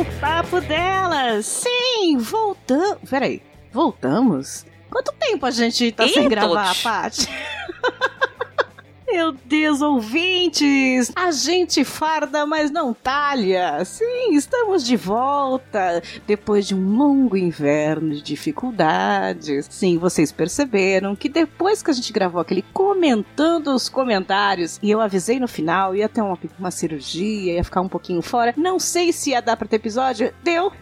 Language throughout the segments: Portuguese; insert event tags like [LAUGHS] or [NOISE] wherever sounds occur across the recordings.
Do Papo Delas! Sim, voltamos. Peraí, voltamos? Quanto tempo a gente tá Ih, sem gravar, todos. Paty? [LAUGHS] Meu Deus, ouvintes! A gente farda, mas não talha! Sim, estamos de volta! Depois de um longo inverno de dificuldades. Sim, vocês perceberam que depois que a gente gravou aquele comentando os comentários, e eu avisei no final, ia ter uma, uma cirurgia, ia ficar um pouquinho fora. Não sei se ia dar pra ter episódio. Deu!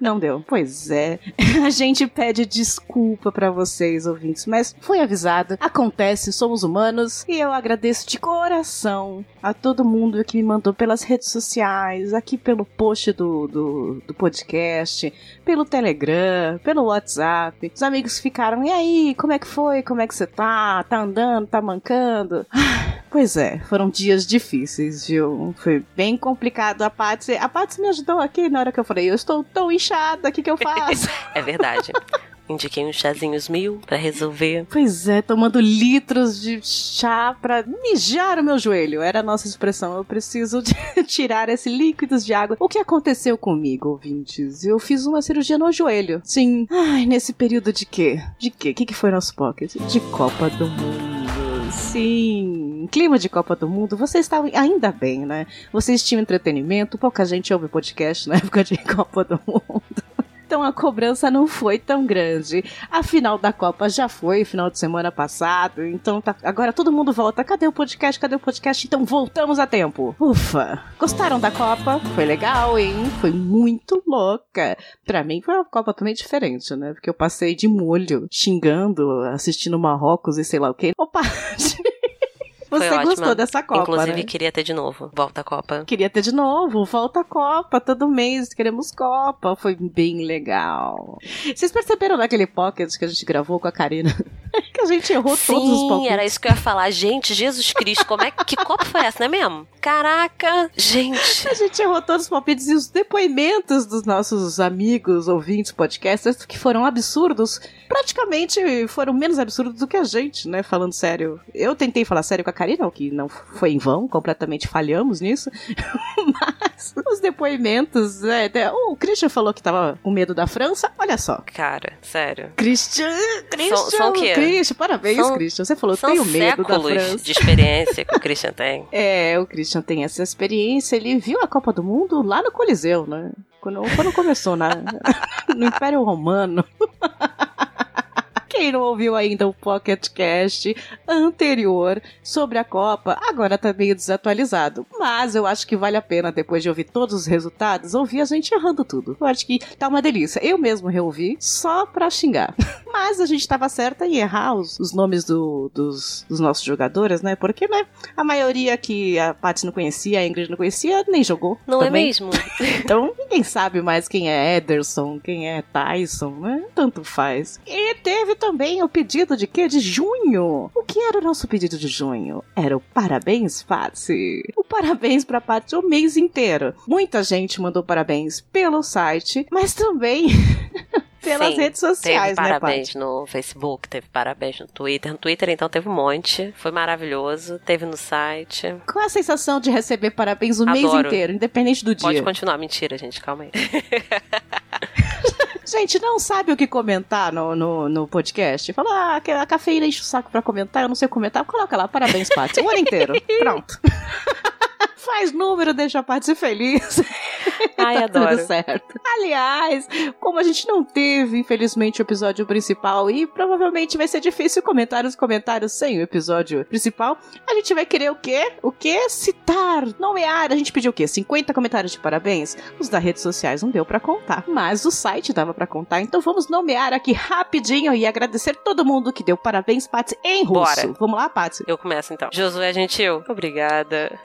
Não deu. Pois é. [LAUGHS] A gente pede desculpa pra vocês, ouvintes, mas foi avisado. Acontece, somos humanos. E eu agradeço de coração a todo mundo que me mandou pelas redes sociais, aqui pelo post do, do, do podcast, pelo Telegram, pelo WhatsApp. Os amigos ficaram, e aí, como é que foi? Como é que você tá? Tá andando? Tá mancando? Ah, Pois é, foram dias difíceis, viu? Foi bem complicado. A Patsy, a Patsy me ajudou aqui na hora que eu falei, eu estou tão inchada, o que, que eu faço? [LAUGHS] É verdade. Indiquei uns chazinhos mil pra resolver. pois é, tomando litros de chá pra mijar o meu joelho. Era a nossa expressão. Eu preciso de [LAUGHS] tirar esse líquidos de água. O que aconteceu comigo, ouvintes? Eu fiz uma cirurgia no joelho. Sim. Ai, nesse período de quê? De quê? O que, que foi nosso pocket? De Copa do Mundo. Sim, clima de Copa do Mundo, vocês estavam ainda bem, né? Vocês tinham entretenimento, pouca gente ouve podcast na [LAUGHS] época de Copa do Mundo. Então a cobrança não foi tão grande. A final da Copa já foi final de semana passado, então tá- agora todo mundo volta. Cadê o podcast? Cadê o podcast? Então voltamos a tempo. Ufa! Gostaram da Copa? Foi legal, hein? Foi muito louca. Pra mim foi uma Copa também diferente, né? Porque eu passei de molho, xingando, assistindo Marrocos e sei lá o quê. Opa! [LAUGHS] Você gostou dessa Copa, Inclusive, né? queria ter de novo. Volta à Copa. Queria ter de novo, volta a Copa, todo mês queremos Copa, foi bem legal. Vocês perceberam naquele pocket que a gente gravou com a Karina? [LAUGHS] que a gente errou todos os Sim, palpites. era isso que eu ia falar. Gente, Jesus Cristo, como é que, que Copa foi essa, não é mesmo? Caraca, gente. A gente errou todos os palpites e os depoimentos dos nossos amigos, ouvintes, podcasters, que foram absurdos, praticamente foram menos absurdos do que a gente, né? Falando sério. Eu tentei falar sério com a Karina, o que não foi em vão, completamente falhamos nisso. [LAUGHS] Mas os depoimentos, é, é, o Christian falou que tava com medo da França, olha só. Cara, sério. Christian, Christian, são o quê? Christian, parabéns, São- Christian. Você falou, São tenho medo da França. de experiência que o Christian tem. [LAUGHS] É, o Christian tem essa experiência. Ele viu a Copa do Mundo lá no Coliseu, né? Quando, quando começou na, [LAUGHS] no Império Romano. Quem não ouviu ainda o Pocket Cast anterior sobre a Copa, agora tá meio desatualizado. Mas eu acho que vale a pena, depois de ouvir todos os resultados, ouvir a gente errando tudo. Eu acho que tá uma delícia. Eu mesmo reouvi só pra xingar. [LAUGHS] Mas a gente tava certa em errar os, os nomes do- dos, dos nossos jogadores, né? Porque, né? A maioria que a Paty não conhecia, a Ingrid não conhecia, nem jogou. Não é também. mesmo? [LAUGHS] Então, ninguém sabe mais quem é Ederson, quem é Tyson, né? Tanto faz. E teve também o pedido de quê? De junho. O que era o nosso pedido de junho? Era o parabéns, Patsy. O parabéns pra Patsy o mês inteiro. Muita gente mandou parabéns pelo site, mas também [LAUGHS] pelas Sim, redes sociais, Teve né, parabéns Paty? no Facebook, teve parabéns no Twitter. No Twitter, então, teve um monte. Foi maravilhoso. Teve no site. Qual a sensação de receber parabéns o mês Adoro. inteiro, independente do Pode dia? continuar. Mentira, gente. Calma aí. [LAUGHS] Gente, não sabe o que comentar no, no, no podcast? Fala, ah, a cafeína enche o saco pra comentar, eu não sei comentar. Coloca lá, parabéns, Paty. O ano inteiro. [LAUGHS] Pronto. [LAUGHS] Faz número, deixa a Paty feliz. [LAUGHS] Ai, adoro. Tudo certo. Aliás, como a gente não teve, infelizmente, o episódio principal e provavelmente vai ser difícil comentar os comentários sem o episódio principal, a gente vai querer o quê? O quê? Citar, nomear. A gente pediu o quê? 50 comentários de parabéns? Os das redes sociais não deu para contar, mas o site dava para contar, então vamos nomear aqui rapidinho e agradecer todo mundo que deu parabéns, Patsy, em russo. Bora. Vamos lá, Patsy? Eu começo então. Josué Gentil, obrigada.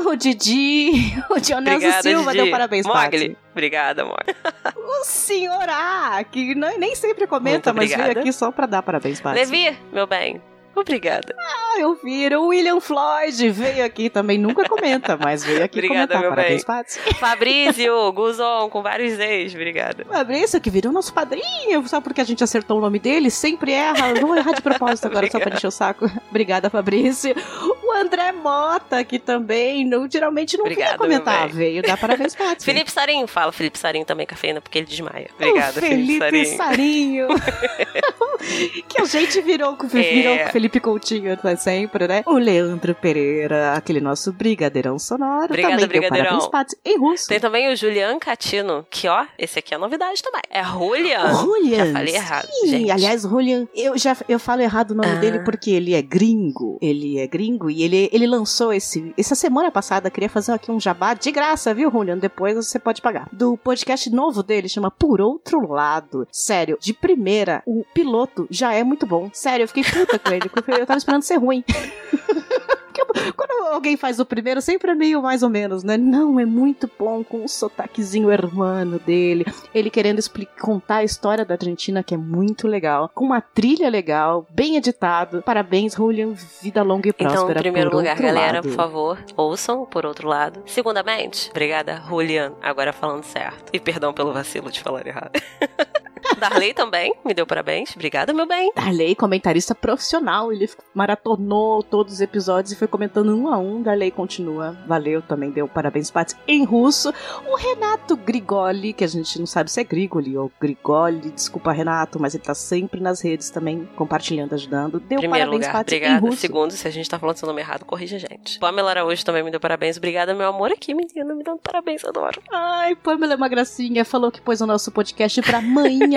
[LAUGHS] O Didi, o Dionelso Silva Didi. deu parabéns, Mogli. Patsy. Obrigada, Mogli. [LAUGHS] O senhor A, que não- nem sempre comenta, Muito mas veio obrigada. aqui só pra dar parabéns, Patsy. Levi, meu bem. Obrigada. Ah, eu vi. O William Floyd veio aqui também, nunca comenta, mas veio aqui Obrigada, comentar. meu Parabéns, bem. Fabrício, Guzon, com vários ex. Obrigada. Fabrício, que virou nosso padrinho, só porque a gente acertou o nome dele, sempre erra. Vou errar de propósito agora, só pra encher o saco. Obrigada, Fabrício. O André Mota, que também não, geralmente não Obrigada, comentar, veio dar parabéns, [LAUGHS] Patsy. Felipe Sarinho, fala Felipe Sarinho também, cafeína, porque ele desmaia. Obrigada, o Felipe Felipe Sarinho. Sarinho. [LAUGHS] [LAUGHS] que a gente virou com, virou É. com o Felipe Coutinho né, sempre, né? O Leandro Pereira, aquele nosso brigadeirão sonoro. Obrigada, também deu brigadeirão. parabéns, Patsy, em russo. Tem também o Julian Catino, que ó, esse aqui é novidade também. É Julian. Julian. Já falei errado, Sim, gente. aliás, Julian, eu já eu falo errado o nome Ah. dele porque ele é gringo. Ele é gringo e ele, ele lançou esse essa semana passada, queria fazer aqui um jabá de graça, viu, Julian? Depois você pode pagar. Do podcast novo dele, chama Por Outro Lado. Sério, de primeira, o piloto já é muito bom. Sério, eu fiquei puta com ele, porque eu tava esperando ser ruim. [LAUGHS] Quando alguém faz o primeiro, sempre é meio mais ou menos, né? Não, é muito bom com o sotaquezinho hermano dele. Ele querendo explicar, contar a história da Argentina, que é muito legal. Com uma trilha legal, bem editado. Parabéns, Julian. Vida longa e próspera. Então, em primeiro lugar, galera, lado. por favor, ouçam por outro lado. Segundamente, obrigada, Julian, agora falando certo. E perdão pelo vacilo de falar errado. [LAUGHS] Darley também me deu parabéns. Obrigada, meu bem. Darley, comentarista profissional, ele maratonou todos os episódios e foi comentando um a um. Darley continua. Valeu, também deu parabéns, Paty, em russo. O Renato Grigoli, que a gente não sabe se é Grigoli ou Grigoli, desculpa, Renato, mas ele tá sempre nas redes também, compartilhando, ajudando. Deu Primeiro parabéns, lugar, Paty, em obrigada. Segundo, se a gente tá falando seu nome errado, corrija a gente. Pamela Araújo também me deu parabéns. Obrigada, meu amor, aqui, menina, me dando parabéns, adoro. Ai, Pamela é uma gracinha. Falou que pôs o nosso podcast pra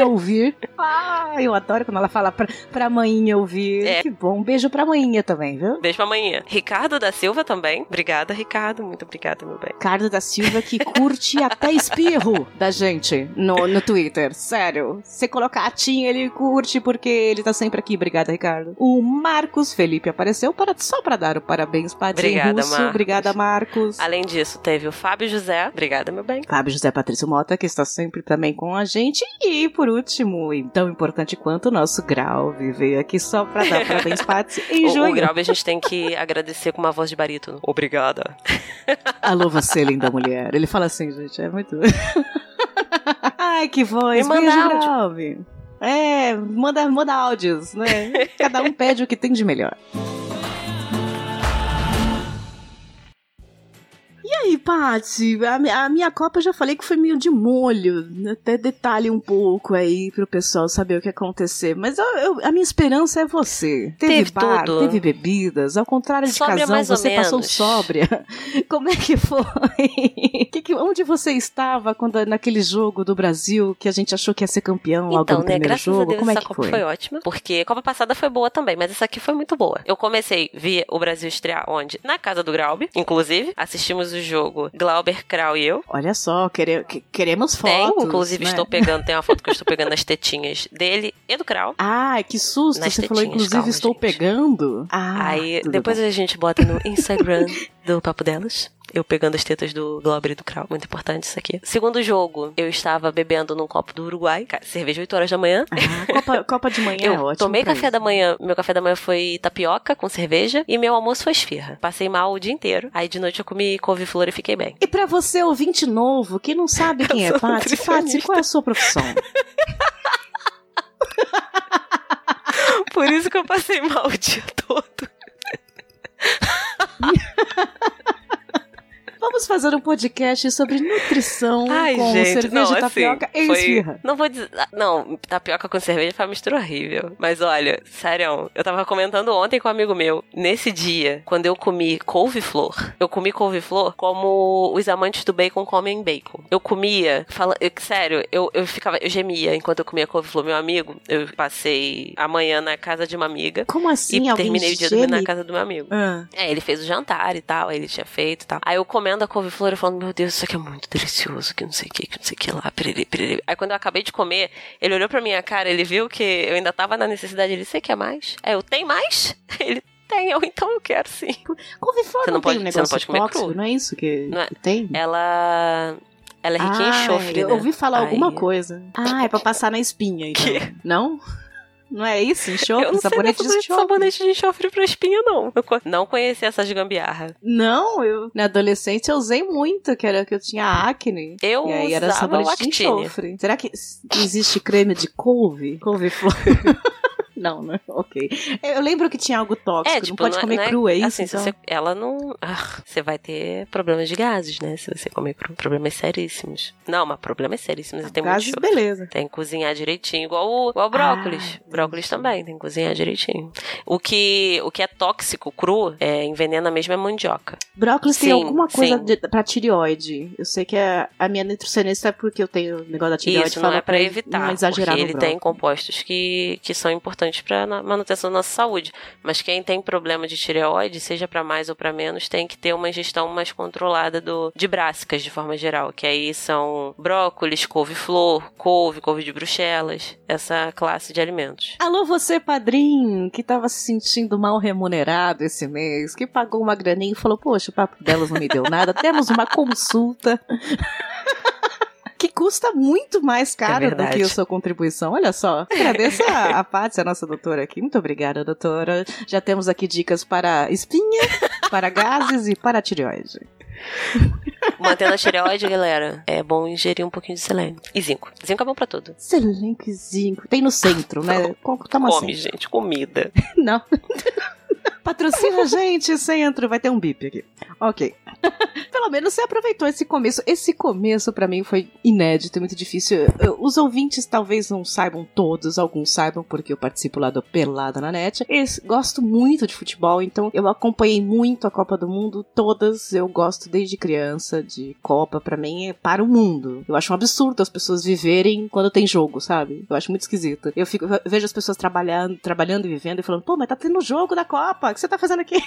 ouvir. Ai, eu adoro quando ela fala pra, pra manhinha ouvir. É. Que bom. Um beijo pra manhinha também, viu? Beijo pra amanhã. Ricardo da Silva também. Obrigada, Ricardo. Muito obrigada, meu bem. Ricardo da Silva que curte até espirro da gente no, no Twitter. Sério. Você colocar a Tim, ele curte porque ele tá sempre aqui. Obrigada, Ricardo. O Marcos Felipe apareceu para, só pra dar o parabéns pra Tim Obrigada, Russo. Marcos. Obrigada, Marcos. Além disso, teve o Fábio José. Obrigada, meu bem. Fábio José Patrício Mota, que está sempre também com a gente. E, por último, e tão importante quanto o nosso Grauve, veio aqui só pra dar [LAUGHS] parabéns, Patsy, em O, junho. o Graub a gente tem que agradecer com uma voz de barítono. Obrigada. [LAUGHS] Alô, você, linda mulher. Ele fala assim, gente, é muito... [LAUGHS] Ai, que voz. Me manda Beijo. Grauve. É, manda, manda áudios, né? Cada um pede o que tem de melhor. E aí, Patsy, a, a minha copa eu já falei que foi meio de molho. Até detalhe um pouco aí pro pessoal saber o que acontecer. Mas eu- eu- a minha esperança é você. Teve, Teve bar, tudo. teve bebidas. Ao contrário de Sóbria casão, mais ou você passou menos. sóbria. [LAUGHS] Como é que foi? [LAUGHS] Que que- onde você estava quando naquele jogo do Brasil que a gente achou que ia ser campeão logo Então, no né, primeiro jogo? Deus Como é que Copa foi? foi? ótima, porque a Copa passada foi boa também, mas essa aqui foi muito boa. Eu comecei, vi o Brasil estrear onde? Na casa do Graub, inclusive. Assistimos o jogo Glauber, Krau e eu. Olha só, quere- que- queremos Tem, fotos. inclusive né? estou pegando, tem uma foto que eu estou pegando nas tetinhas dele e do Krau. Ai, que susto! Nas Você falou, inclusive, calma, estou gente. pegando. Ah, Aí depois bom. a gente bota no Instagram do Papo Delas. Eu pegando as tetas do Glauber e do Krau. Muito importante isso aqui. Segundo jogo, eu estava bebendo num copo do Uruguai. Cerveja 8 horas da manhã. Ah, copa, [LAUGHS] copa de manhã é Eu ótimo. tomei café isso. da manhã. Meu café da manhã foi tapioca com cerveja. E meu almoço foi esfirra. Passei mal o dia inteiro. Aí de noite eu comi couve-flor e fiquei bem. E pra você, ouvinte novo, que não sabe [LAUGHS] quem é Patsy, nutricionista. qual é a sua profissão? [LAUGHS] Por isso que eu passei mal o dia todo. Vamos fazer um podcast sobre nutrição Ai, com gente, cerveja, não, tapioca assim, e foi- esfirra. Não vou dizer. ah, Não, tapioca com cerveja foi uma mistura horrível. Mas olha, sério, eu tava comentando ontem com um amigo meu. Nesse dia, quando eu comi couve-flor, eu comi couve-flor como os amantes do bacon comem bacon. Eu comia, fala, eu- sério, eu, eu ficava, eu gemia enquanto eu comia couve-flor. Meu amigo, eu passei a manhã na casa de uma amiga. Como assim? e terminei o dia dormindo na casa do meu amigo. Ah, É, ele fez o jantar e tal, aí ele tinha feito e tal. Aí eu comendo a couve-flor e falando, meu Deus, isso aqui é muito delicioso, que não sei o que, que não sei o que lá, perere, perere. Aí quando eu acabei de comer, ele olhou pra minha cara, ele viu que eu ainda tava na necessidade, ele, você quer mais? Aí eu, tem mais? [LAUGHS] Ele, tem, eu, então eu quero sim. couve-flor Você não, não pode- tem um você não negócio pode comer tóxico, cru. não é isso que, Não é- que tem? Ela... Ela é rica em ah, enxofre, eu né? ouvi falar Aí- alguma coisa. Ah, é pra passar na espinha, [LAUGHS] então. Quê? Não? Não é isso? Enxofre? Eu não sei sabonete de nada de enxofre? sabonete de enxofre pra espinha, não. Eu não conheci essas gambiarra. Não, eu na adolescência eu usei muito, que era que eu tinha acne. Eu e aí era sabonete de enxofre. Será que existe creme de couve? Couve-flor? [LAUGHS] não, né? [LAUGHS] Ok. Eu lembro que tinha algo tóxico, É, não tipo, pode não é- comer não é- cru, é isso? Assim, então? você, ela não. Ah, você vai ter problemas de gases, né? Se você comer cru. Problemas seríssimos. Não, mas problemas seríssimos. Tem muito Gases, enxofre. beleza. Tem que cozinhar direitinho, igual o, igual o brócolis. Ah, brócolis também, tem que cozinhar direitinho. O que, o que é tóxico, cru, é, envenena mesmo é mandioca. Brócolis tem Sim, alguma coisa de, pra tireoide. Eu sei que a, a minha nutricionista é porque eu tenho o negócio da tireoide. Isso não é pra evitar, Não exagerar porque ele tem compostos que, que são importantes pra na- manutenção da nossa saúde. Mas quem tem problema de tireoide, seja pra mais ou pra menos, tem que ter uma ingestão mais controlada do, de brássicas de forma geral, que aí são brócolis, couve-flor, couve, couve de bruxelas, essa classe de alimentos. Alô, você, padrinho, que tava se sentindo mal remunerado esse mês, que pagou uma graninha e falou: Poxa, o papo delas não me deu nada, temos uma consulta. [LAUGHS] Custa muito mais caro do verdade. que a sua contribuição. Olha só. Agradeço a, a a nossa doutora aqui. Muito obrigada, doutora. Já temos aqui dicas para espinha, [LAUGHS] para gases e para tireoide. Mantendo a tireoide, galera, é bom ingerir um pouquinho de selênio. E zinco. Zinco é bom pra tudo. Excelente zinco. Tem no centro, né? Toma Come, assim. gente, comida. [LAUGHS] Não. [LAUGHS] Patrocina a gente, centro. Vai ter um bip aqui. Ok. [LAUGHS] Pelo menos você aproveitou esse começo. Esse começo pra mim foi inédito, muito difícil. Os ouvintes talvez não saibam todos, alguns saibam porque eu participo lá do Pelada na Net. Eu gosto muito de futebol, então eu acompanhei muito a Copa do Mundo, todas eu gosto desde criança de Copa, pra mim é para o mundo. Eu acho um absurdo as pessoas viverem quando tem jogo, sabe? Eu acho muito esquisito. Eu fico eu vejo as pessoas trabalhando, trabalhando e vivendo e falando: "Pô, mas tá tendo jogo da Copa. O que você tá fazendo aqui?"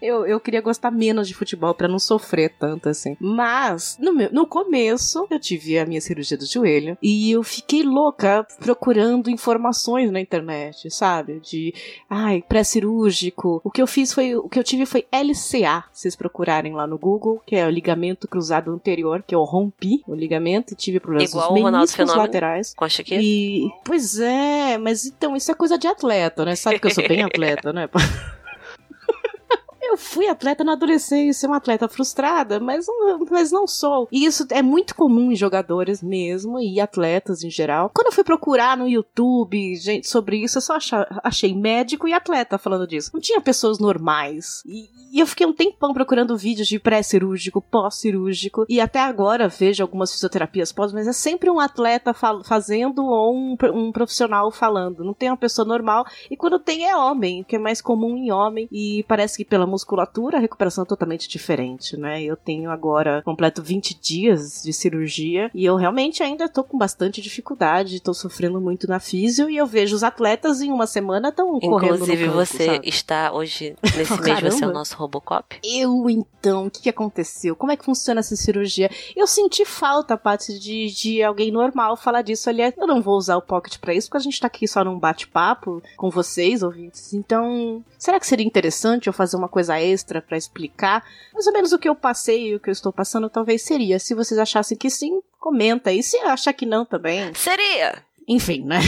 Eu, eu queria gostar menos de futebol pra não sofrer tanto assim. Mas, no, meu, no começo, eu tive a minha cirurgia do joelho e eu fiquei louca procurando informações na internet, sabe? De, ai, pré-cirúrgico. O que eu fiz foi, o que eu tive foi LCA, se vocês procurarem lá no Google, que é o ligamento cruzado anterior, que eu rompi o ligamento e tive problemas Igual nos meniscos laterais. Com a? E, pois é, mas então, isso é coisa de atleta, né? Sabe que eu sou bem [LAUGHS] atleta, né? Eu fui atleta na adolescência, uma atleta frustrada, mas não, mas não sou. E isso é muito comum em jogadores mesmo e atletas em geral. Quando eu fui procurar no YouTube, gente, sobre isso, eu só achei médico e atleta falando disso. Não tinha pessoas normais. E, e eu fiquei um tempão procurando vídeos de pré-cirúrgico, pós-cirúrgico. E até agora vejo algumas fisioterapias pós, mas é sempre um atleta fazendo ou um, um profissional falando. Não tem uma pessoa normal. E quando tem é homem, que é mais comum em homem. E parece que pela musculatura a recuperação é totalmente diferente, né? Eu tenho agora completo 20 dias de cirurgia e eu realmente ainda tô com bastante dificuldade, tô sofrendo muito na físio e eu vejo os atletas em uma semana estão correndo Inclusive, campo, você sabe? está hoje, [LAUGHS] nesse Oh, mês, você é o nosso Robocop? Eu, então, o que, que aconteceu? Como é que funciona essa cirurgia? Eu senti falta, Paty, de, de alguém normal falar disso. Aliás, eu não vou usar o Pocket pra isso, porque a gente tá aqui só num bate-papo com vocês, ouvintes. Então, será que seria interessante eu fazer uma coisa extra pra explicar mais ou menos o que eu passei e o que eu estou passando? Talvez seria. Se vocês achassem que sim, comenta aí. Se achar que não também. Seria! Enfim, né?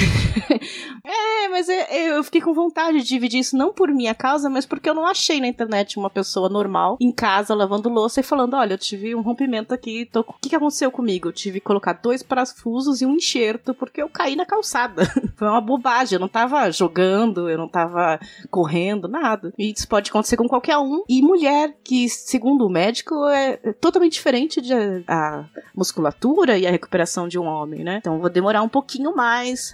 [LAUGHS] é, mas é, eu fiquei com vontade de dividir isso não por minha causa, mas porque eu não achei na internet uma pessoa normal em casa lavando louça e falando: olha, eu tive um rompimento aqui, tô... o que, aconteceu comigo? Eu tive que colocar dois parafusos e um enxerto porque eu caí na calçada. [LAUGHS] Foi uma bobagem, eu não tava jogando, eu não tava correndo, nada. E isso pode acontecer com qualquer um. E mulher, que segundo o médico é totalmente diferente de a musculatura e a recuperação de um homem, né? Então vou demorar um pouquinho mais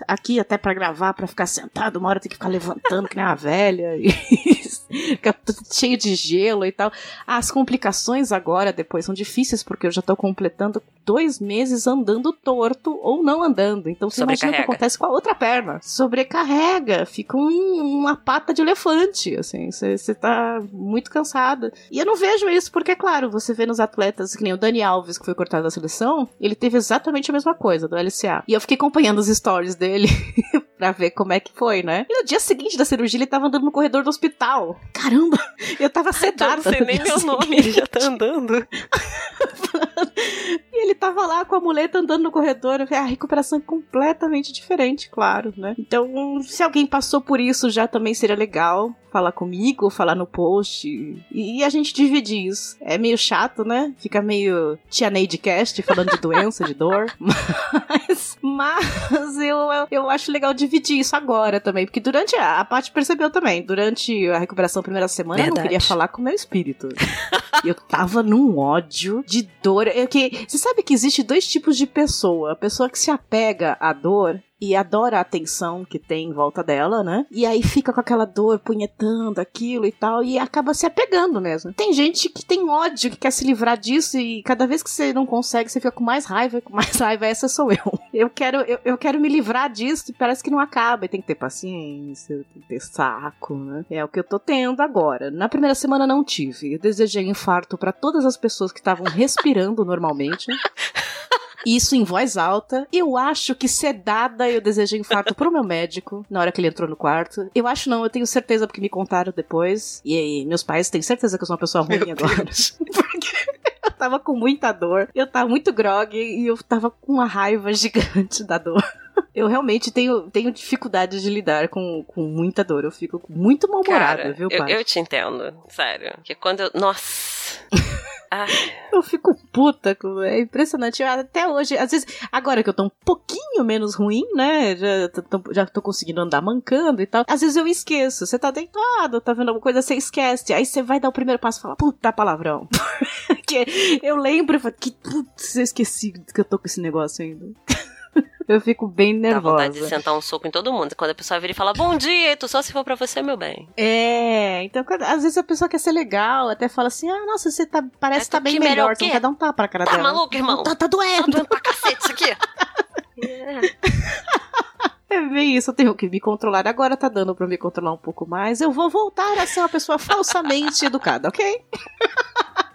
aqui até para gravar, para ficar sentado, uma hora tem que ficar levantando que nem uma velha e [LAUGHS] ficar cheio de gelo e tal. As complicações agora depois são difíceis porque eu já tô completando dois meses andando torto ou não andando. Então você imagina o que acontece com a outra perna. Sobrecarrega, fica um, uma pata de elefante, assim, você tá muito cansada. E eu não vejo isso porque, é claro, você vê nos atletas, que nem o Dani Alves, que foi cortado da seleção, ele teve exatamente a mesma coisa, do LCA. E eu fiquei acompanhando os stories dele [LAUGHS] pra ver como é que foi, né? E no dia seguinte da cirurgia, ele tava andando no corredor do hospital. Caramba! Eu tava sedada. Eu não sei nem meu nome, ele já tá andando. [LAUGHS] e ele tava lá com a muleta andando no corredor. A recuperação é completamente diferente, claro, né? Então, se alguém passou por isso já também seria legal falar comigo, falar no post. E, a gente dividir isso. É meio chato, né? Fica meio Tia Neide Cast falando de doença, de dor. [LAUGHS] Mas, mas eu, eu, acho legal dividir isso agora também. Porque durante. A, a Paty percebeu também. Durante a recuperação primeira semana, Verdade. eu não queria falar com o meu espírito. eu tava num ódio de dor. Eu, que, você sabe que existe dois tipos de pessoa. A pessoa que se apega à dor e adora a atenção que tem em volta dela, né? E aí fica com aquela dor punhetando aquilo e tal, e acaba se apegando mesmo. Tem gente que tem ódio, que quer se livrar disso, e cada vez que você não consegue, você fica com mais raiva, com mais [LAUGHS] raiva, essa sou eu. Eu quero, eu, eu quero me livrar disso e parece que não acaba. E tem que ter paciência, tem que ter saco, né? É o que eu tô tendo agora. Na primeira semana não tive. Eu desejei infarto para todas as pessoas que estavam respirando [LAUGHS] normalmente. Isso em voz alta. Eu acho que sedada eu desejei infarto pro meu médico na hora que ele entrou no quarto. Eu acho não, eu tenho certeza porque me contaram depois. E aí, meus pais têm certeza que eu sou uma pessoa ruim meu agora. [LAUGHS] porque eu tava com muita dor, eu tava muito grog e eu tava com uma raiva gigante da dor. Eu realmente tenho, tenho dificuldade de lidar com, com muita dor. Eu fico muito mal-humorada, viu, pai? Eu, eu te entendo, sério. Que quando eu. Nossa! [LAUGHS] Ah. Eu fico puta. É impressionante. Até hoje, às vezes, agora que eu tô um pouquinho menos ruim, né? Já tô, já tô conseguindo andar mancando e tal. Às vezes eu esqueço. Você tá deitado, tá vendo alguma coisa, você esquece. Aí você vai dar o primeiro passo e fala, puta palavrão. [LAUGHS] Porque eu lembro e falo, que putz, eu esqueci que eu tô com esse negócio ainda. Eu fico bem nervosa. Dá vontade de sentar um soco em todo mundo. Quando a pessoa vira e fala, bom dia, tu só se for pra você, meu bem. É, então às vezes a pessoa quer ser legal, até fala assim, ah, nossa, você tá, parece é, que tá bem melhor, melhor então quer dar um tapa na cara tá dela. Tá maluco, irmão? Tá, tá doendo. Tá doendo pra cacete isso aqui. [LAUGHS] É bem isso, eu tenho que me controlar. Agora tá dando pra me controlar um pouco mais. Eu vou voltar a ser uma pessoa falsamente educada, ok? [LAUGHS]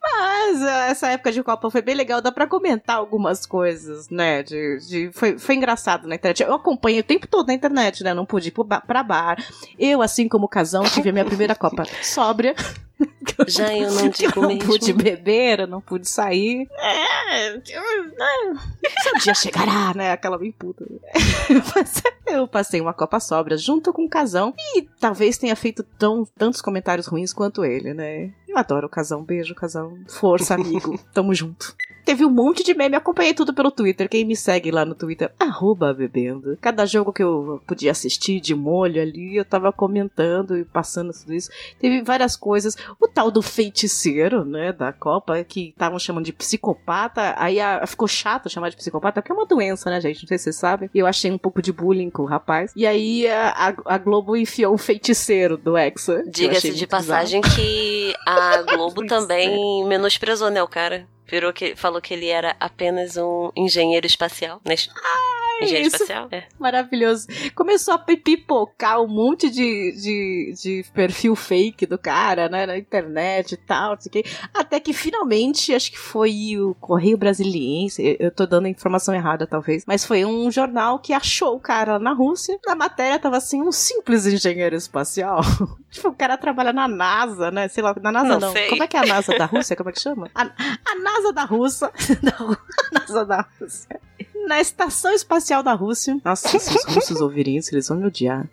Mas eh, essa época de Copa foi bem legal, dá pra comentar algumas coisas, né? De, de, foi, foi engraçado na internet. Eu acompanhei o tempo todo na internet, né? Não pude ir pra bar. Eu, assim como casão, tive a minha primeira Copa [LAUGHS] sóbria. [LAUGHS] Já eu não digo eu não mesmo. pude beber, eu não pude sair. É, seu dia chegará, né? Aquela bem puta. [LAUGHS] eu passei uma Copa Sobra junto com o Casão e talvez tenha feito tão, tantos comentários ruins quanto ele, né? Eu adoro o Casão. Beijo, Casão. Força, amigo. [LAUGHS] Tamo junto teve um monte de meme, acompanhei tudo pelo Twitter. Quem me segue lá no Twitter, arroba bebendo. Cada jogo que eu podia assistir de molho ali, eu tava comentando e passando tudo isso. Teve várias coisas. O tal do feiticeiro, né, da Copa, que estavam chamando de psicopata. Aí a, ficou chato chamar de psicopata, porque é uma doença, né, gente? Não sei se vocês sabem. E eu achei um pouco de bullying com o rapaz. E aí a, a Globo enfiou um feiticeiro do Hexa. Diga-se de passagem que a [LAUGHS] Globo também menosprezou, né, o cara? Virou que falou que ele era apenas um engenheiro espacial. Né? Ah, engenheiro isso. espacial? É. Maravilhoso. Começou a pipocar um monte de, de, de perfil fake do cara, né? Na internet e tal, não sei o quê. Até que finalmente, acho que foi o Correio Brasiliense, eu tô dando a informação errada talvez, mas foi um jornal que achou o cara na Rússia. Na matéria tava assim, um simples engenheiro espacial. [LAUGHS] tipo, o cara trabalha na NASA, né? Sei lá, na NASA não. não. Sei. Como é que é a NASA da Rússia? Como é que chama? A, a NASA da Rússia. [LAUGHS] Da, [LAUGHS] NASA da Rússia. Na Estação Espacial da Rússia. Nossa, se os russos ouvirem isso, eles vão me odiar.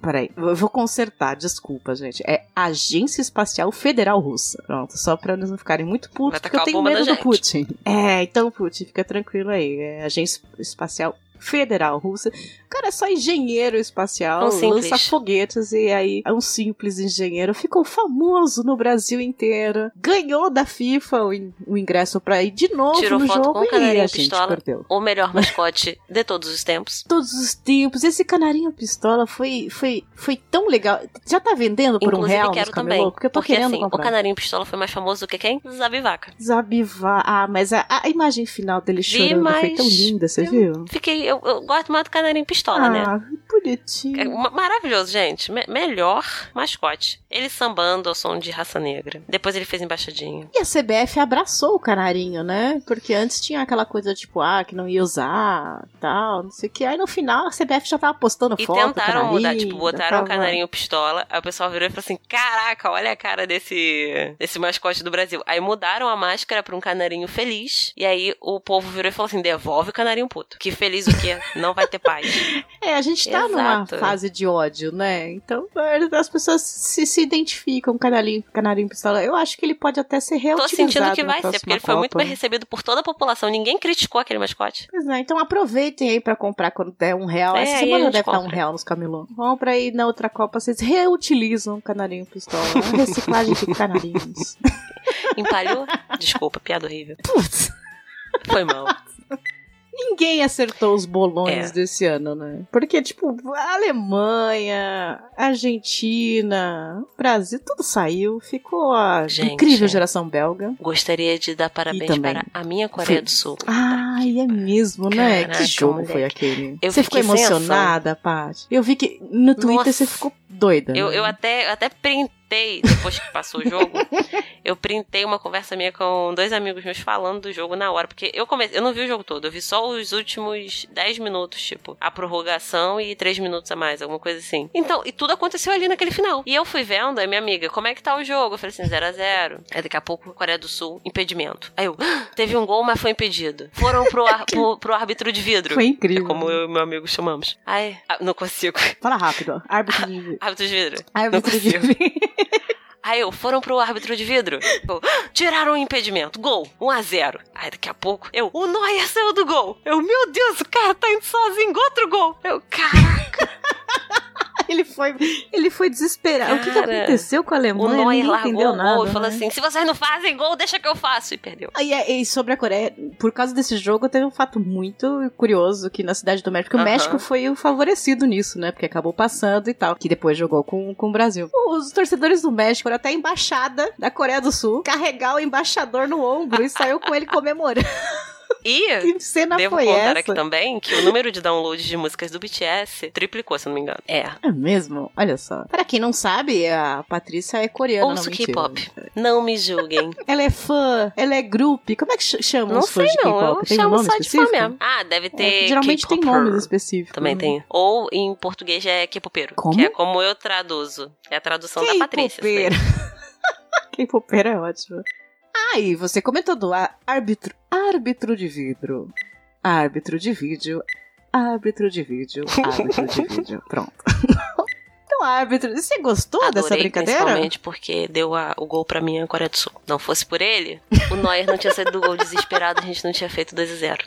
Peraí, eu vou consertar, desculpa, gente. É Agência Espacial Federal Russa. Pronto, só pra eles não ficarem muito putos, porque eu tenho medo do Putin. É, então, Putin, fica tranquilo aí. É Agência Espacial Federal Russa. O cara é só engenheiro espacial, um lança foguetes e aí é um simples engenheiro. Ficou famoso no Brasil inteiro. Ganhou da FIFA o, in o ingresso pra ir de novo Tirou no foto jogo com o e canarinho a gente pistola. perdeu. O melhor mascote de todos os tempos. [LAUGHS] Todos os tempos. Esse canarinho pistola foi, foi, foi tão legal. Já tá vendendo por Inclusive, um real quero também. Porque eu tô porque querendo assim, comprar. o canarinho pistola foi mais famoso do que quem? Zabivaca. Zabivar. Ah, mas a, a imagem final dele chorando foi mas tão linda, você viu? Fiquei. Eu, eu gosto mais do canarinho pistola, né? ah, bonitinho. É ma- maravilhoso, gente. Me- melhor mascote. Ele sambando ao som de raça negra. Depois ele fez embaixadinha. E a CBF abraçou o canarinho, né? Porque antes tinha aquela coisa tipo, ah, que não ia usar, tal, não sei o que. Aí no final a CBF já tava postando E foto do tentaram mudar, tipo, botaram o canarinho pistola. Aí o pessoal virou e falou assim: Caraca, olha a cara desse, desse mascote do Brasil. Aí mudaram a máscara pra um canarinho feliz. E aí o povo virou e falou assim: devolve o canarinho puto. Que feliz o quê? Não vai ter paz. [LAUGHS] É, a gente tá numa Exato. fase de ódio, né? Então as pessoas se, se identificam com o canarinho, canarinho pistola. Eu acho que ele pode até ser Tô reutilizado sentindo que vai ser, porque ele foi muito Copa. bem recebido por toda a população. Ninguém criticou aquele mascote. Pois é, então aproveitem aí pra comprar quando der um real. É, Essa semana deve estar um compra. real nos camelô. Compra aí na outra Copa, vocês reutilizam o canarinho pistola. É uma reciclagem de canarinhos. [LAUGHS] Empalhou? Desculpa, piada horrível. Putz, Foi mal. [LAUGHS] ninguém acertou os bolões É. desse ano, né? Porque, tipo, a Alemanha, Argentina, Brasil, tudo saiu. Ficou a Gente. incrível geração belga. Gostaria de dar parabéns para a minha Coreia Foi- do Sul. Ai, é mesmo, né? Caraca, que jogo moleque. foi aquele? Eu você ficou emocionada, Paty? Eu vi que no Twitter Nossa. você ficou doida. Eu, né? eu até, eu até printei, depois que passou o jogo, eu printei uma conversa minha com dois amigos meus falando do jogo na hora. Porque eu comecei, eu não vi o jogo todo, eu vi só os últimos 10 minutos, tipo, a prorrogação e 3 minutos a mais, alguma coisa assim. Então, e tudo aconteceu ali naquele final. E eu fui vendo, aí minha amiga, como é que tá o jogo? Eu falei assim, 0 a 0 Aí daqui a pouco, Coreia do Sul, impedimento. Aí eu, "Ah, teve um gol, mas foi impedido. Foram pro, ar- [LAUGHS] pro, pro árbitro de vidro. Foi É incrível. como eu e meu amigo chamamos. Ai, ah, não consigo. Fala rápido. [LAUGHS] Árbitro de... Árbitro de vidro. Árbitro de... Aí eu, foram pro árbitro de vidro. Eu, "Ah, tiraram o impedimento. Gol, 1 a 0 Aí daqui a pouco, eu, o Neuer saiu do gol. Eu, meu Deus, o cara tá indo sozinho, outro gol. Eu, caraca, [LAUGHS] ele, foi, ele foi desesperado. o que, que Cara, aconteceu com a o Alemanha? Neuer Ninguém entendeu o nada. gol e falou né? assim, se vocês não fazem gol, deixa que eu faço. E perdeu. E, e sobre a Coreia, por causa desse jogo, teve um fato muito curioso que na cidade do México, o Aham. México foi o favorecido nisso, né? Porque acabou passando e tal, que depois jogou com, com o Brasil. Os torcedores do México foram até a embaixada da Coreia do Sul carregar o embaixador no ombro e saiu com ele comemorando. [LAUGHS] E [LAUGHS] que cena devo foi contar essa? aqui também que o número de downloads de músicas do BTS triplicou, se não me engano. É. É mesmo? Olha só. Pra quem não sabe, a Patrícia é coreana. Ouço. K-pop. Não me julguem. [LAUGHS] Ela é fã, ela é grupo. Como é que ch- chama Não os fãs sei de não, K-pop? eu Tem um chamo nome só de fã específico? mesmo. Ah, deve É, ter geralmente tem nomes específicos. Também né? tem. Ou em português é K-popeiro. Como? Que é como eu traduzo. É a tradução da Patrícia. K-popeira. K-popeira [LAUGHS] é ótimo. Ah, e você comentou do árbitro, árbitro de vidro. Árbitro de vídeo. Árbitro de vídeo. [LAUGHS] Árbitro de vídeo. Pronto. [LAUGHS] Então, árbitro, você gostou dessa Adorei, brincadeira? principalmente porque deu a- o gol pra mim a Coreia do Sul. Não fosse por ele, o Neuer não tinha saído do gol desesperado, a gente não tinha feito 2 a 0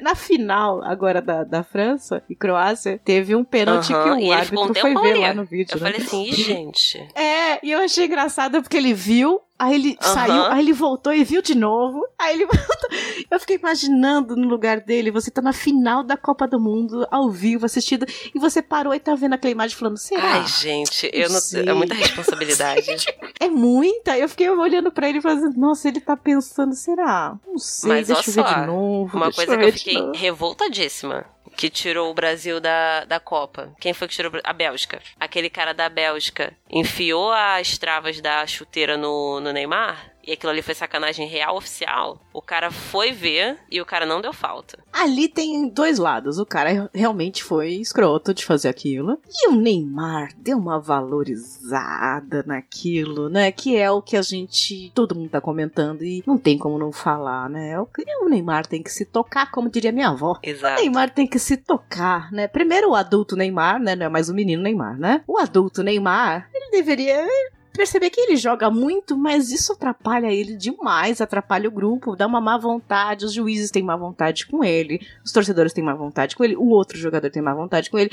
Na final agora da, da França e Croácia, teve um pênalti Aham, que o árbitro foi ver lá no vídeo. Eu né? falei assim, Ih, gente. É, e eu achei engraçado porque ele viu, aí ele Aham. saiu, aí ele voltou e viu de novo, aí ele [LAUGHS] voltou. Eu fiquei imaginando no lugar dele, você tá na final da Copa do Mundo, ao vivo, assistindo, e você parou e tá vendo aquela imagem falando, será? Ai, gente, eu não, sei. é muita responsabilidade. [LAUGHS] É muita. Eu fiquei olhando pra ele e falando, nossa, ele tá pensando, será? Não sei, Mas deixa eu ver só, de novo. Uma coisa que eu fiquei novo. revoltadíssima. Que tirou o Brasil da, da Copa. Quem foi que tirou a Bélgica? Aquele cara da Bélgica enfiou as travas da chuteira no, no Neymar e aquilo ali foi sacanagem real oficial, o cara foi ver e o cara não deu falta. Ali tem dois lados. O cara realmente foi escroto de fazer aquilo. E o Neymar deu uma valorizada naquilo, né? Que é o que a gente. Todo mundo tá comentando e não tem como não falar, né? O, o Neymar tem que se tocar, como diria minha avó. Exato. O Neymar tem que se tocar, né? Primeiro o adulto Neymar, né? Não é mais o menino Neymar, né? O adulto Neymar, ele deveria perceber que ele joga muito, mas isso atrapalha ele demais, atrapalha o grupo, dá uma má vontade, os juízes têm má vontade com ele, os torcedores têm má vontade com ele, o outro jogador tem má vontade com ele.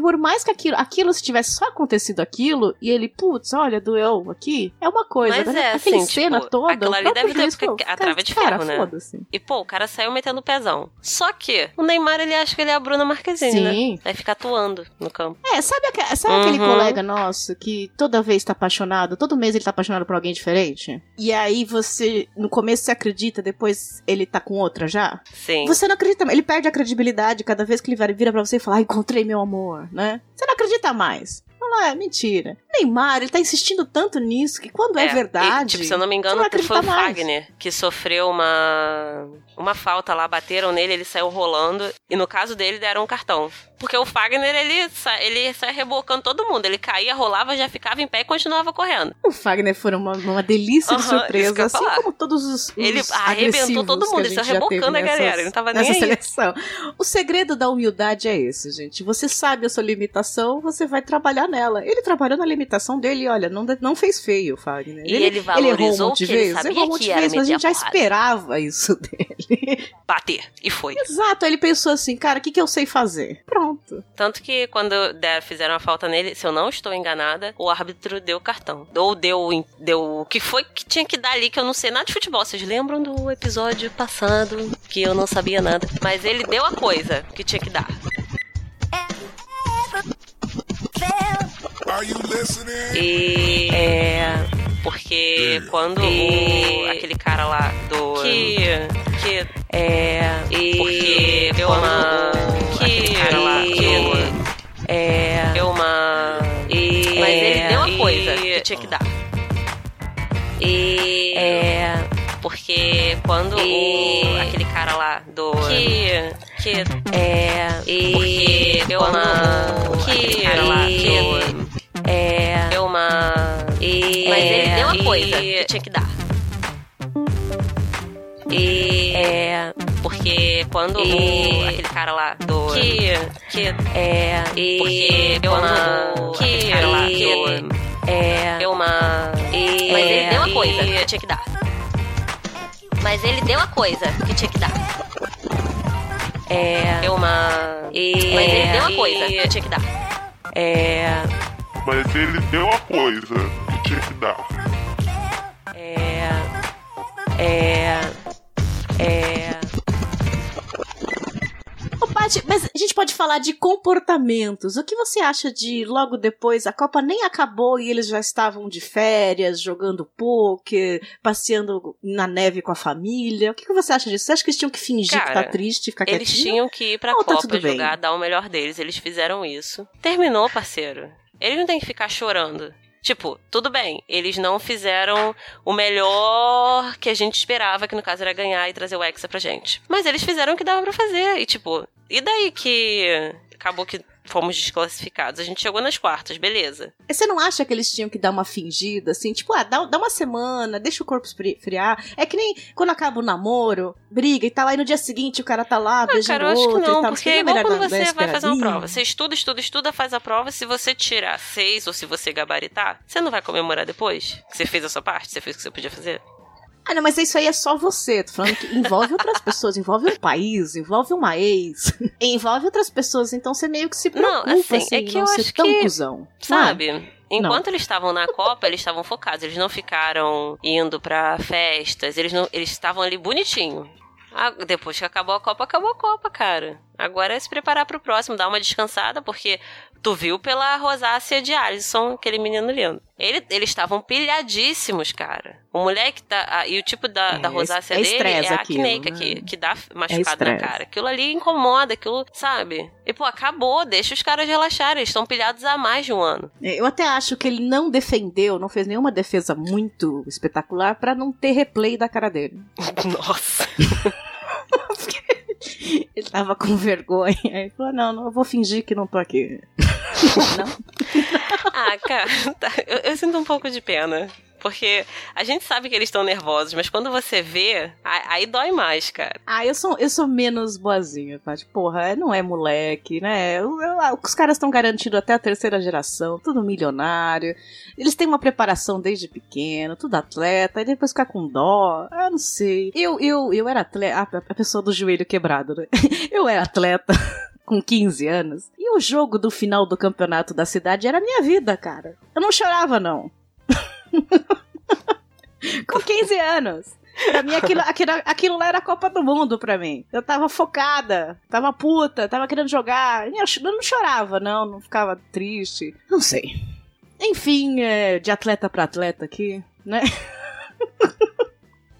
Por mais que aquilo, aquilo se tivesse só acontecido aquilo, e ele, putz, olha, doeu aqui, é uma coisa. Mas né? é, Aquela assim, cena tipo, toda. aquilo o ali deve ter falou, a trava é de cara, ferro, né? foda-se. E, pô, o cara saiu metendo pezão. Só que o Neymar, ele acha que ele é a Bruna Marquezine, né? Sim. Vai ficar atuando no campo. É, sabe, sabe aquele Uhum. colega nosso que toda vez tá apaixonado, todo mês ele tá apaixonado por alguém diferente? E aí você, no começo você acredita, depois ele tá com outra já? Sim. Você não acredita, ele perde a credibilidade cada vez que ele vai- vira pra você e fala, ah, encontrei meu amor, né? Você não acredita mais. Fala, é mentira. Neymar, ele tá insistindo tanto nisso que quando é, verdade. e, tipo, se eu não me engano, vai foi o acreditar mais. Fagner que sofreu uma uma falta lá, bateram nele, ele saiu rolando. E no caso dele, deram um cartão. Porque o Fagner, ele, sa- ele sai rebocando todo mundo. Ele caía, rolava, já ficava em pé e continuava correndo. O Fagner foi uma, uma delícia de que eu surpresa, assim como todos os, os Ele arrebentou todo mundo, ele saiu rebocando teve a galera, nessas- ele não tava nem nessa seleção. O segredo da humildade é esse, gente. Você sabe a sua limitação, você vai trabalhar nela. Ele trabalhou na limitação dele, e olha, não, não fez feio, Fagner. E ele valorizou errou um monte de que ele vezes, sabia errou um monte de vezes, mas a gente já porrada. esperava isso dele. Bater. E foi. Exato, aí ele pensou assim, cara, o que, que eu sei fazer? Pronto. Tanto que quando der- fizeram a falta nele, se eu não estou enganada, o árbitro deu cartão. Ou deu deu o que foi que tinha que dar ali, que eu não sei nada de futebol. Vocês lembram do episódio passado, que eu não sabia nada. Mas ele deu a coisa que tinha que dar. Are you listening? E é. Porque quando o, aquele cara lá do. Que. Que. É. Porque deu uma. Que. cara lá que. É. Deu uma. Mas ele deu a coisa que tinha que dar. E. É. Porque quando o, aquele cara lá do. Que. Que. É. Porque deu uma. Que. cara lá do. É. Deu uma. Mas ele deu a coisa que tinha que dar. E. É. Porque quando o, aquele cara lá do. Que. Que. É. Porque deu uma. Que. cara lá do. É. Deu uma. Mas ele deu a coisa que tinha que dar. Mas ele deu a coisa que tinha que dar. É. Deu uma. Mas ele deu a coisa que tinha que dar. É. Mas ele deu a coisa que que dar. É. É. É. Ô, Paty, mas a gente pode falar de comportamentos. O que você acha de logo depois a Copa nem acabou e eles já estavam de férias, jogando pôquer, passeando na neve com a família? O que que você acha disso? Você acha que eles tinham que fingir que Cara, tá triste, ficar Eles quietinho? tinham que ir pra Não, tá Copa bem. jogar, dar o melhor deles. Eles fizeram isso. Terminou, parceiro. Eles não têm que ficar chorando. Tipo, tudo bem, eles não fizeram o melhor que a gente esperava, que no caso era ganhar e trazer o Hexa pra gente. Mas eles fizeram o que dava pra fazer. E tipo, e daí que acabou que fomos desclassificados? A gente chegou nas quartas, beleza. E Você não acha que eles tinham que dar uma fingida, assim? Tipo, ah, dá, dá uma semana, deixa o corpo esfri- friar. É que nem quando acaba o namoro, briga e tal, aí no dia seguinte o cara tá lá Ah, beijando cara, eu acho que outro não, e tal. porque Não é igual quando você vai fazer uma prova. Você estuda, estuda, estuda, faz a prova. Se você tirar seis ou se você gabaritar, você não vai comemorar depois? Que você fez a sua parte? Você fez o que você podia fazer? Ah, não, mas isso aí é só você. Tô falando que envolve outras pessoas, envolve um país, envolve uma ex, [LAUGHS] envolve outras pessoas, então você meio que se Não, preocupa, assim, assim, é que não eu ser acho tão que, cuzão. Não é? Sabe? Enquanto eles estavam na Copa, eles estavam focados. Eles não ficaram indo pra festas. Eles não, eles estavam ali bonitinho. Ah, depois que acabou a Copa, acabou a Copa, cara. Agora é se preparar pro próximo, dar uma descansada, porque tu viu pela rosácea de Alisson, aquele menino lindo. Ele, eles estavam pilhadíssimos, cara. O moleque tá. ah, e o tipo da, É, da rosácea é dele é a acneica, né? que, que dá machucado na estresse. cara. Aquilo ali incomoda, aquilo, sabe? E, pô, acabou, deixa os caras relaxarem. Eles estão pilhados há mais de um ano. É, Eu até acho que ele não defendeu, não fez nenhuma defesa muito espetacular pra não ter replay da cara dele. [LAUGHS] Nossa. [LAUGHS] [LAUGHS] Ele tava com vergonha. Aí falou: não, não, eu vou fingir que não tô aqui. [LAUGHS] não? Ah, cara, tá, eu, eu sinto um pouco de pena. Porque a gente sabe que eles estão nervosos, mas quando você vê, aí, dói mais, cara. Ah, eu sou, eu sou menos boazinha, Paty. Porra, não é moleque, né? Eu- eu- os caras estão garantidos até a terceira geração, tudo milionário. Eles têm uma preparação desde pequeno, tudo atleta, e depois ficar com dó. Eu não sei. Eu, eu, eu era atleta. A, a pessoa do joelho quebrado, né? [LAUGHS] Eu era atleta. [LAUGHS] Com 15 anos. E o jogo do final do campeonato da cidade era minha vida, cara. Eu não chorava, não. [LAUGHS] com 15 anos. Pra mim, aquilo, aquilo, aquilo lá era a Copa do Mundo pra mim. Eu tava focada, tava puta, tava querendo jogar. Eu eu não chorava, não, não ficava triste. Não sei. Enfim, é, de atleta pra atleta aqui, né?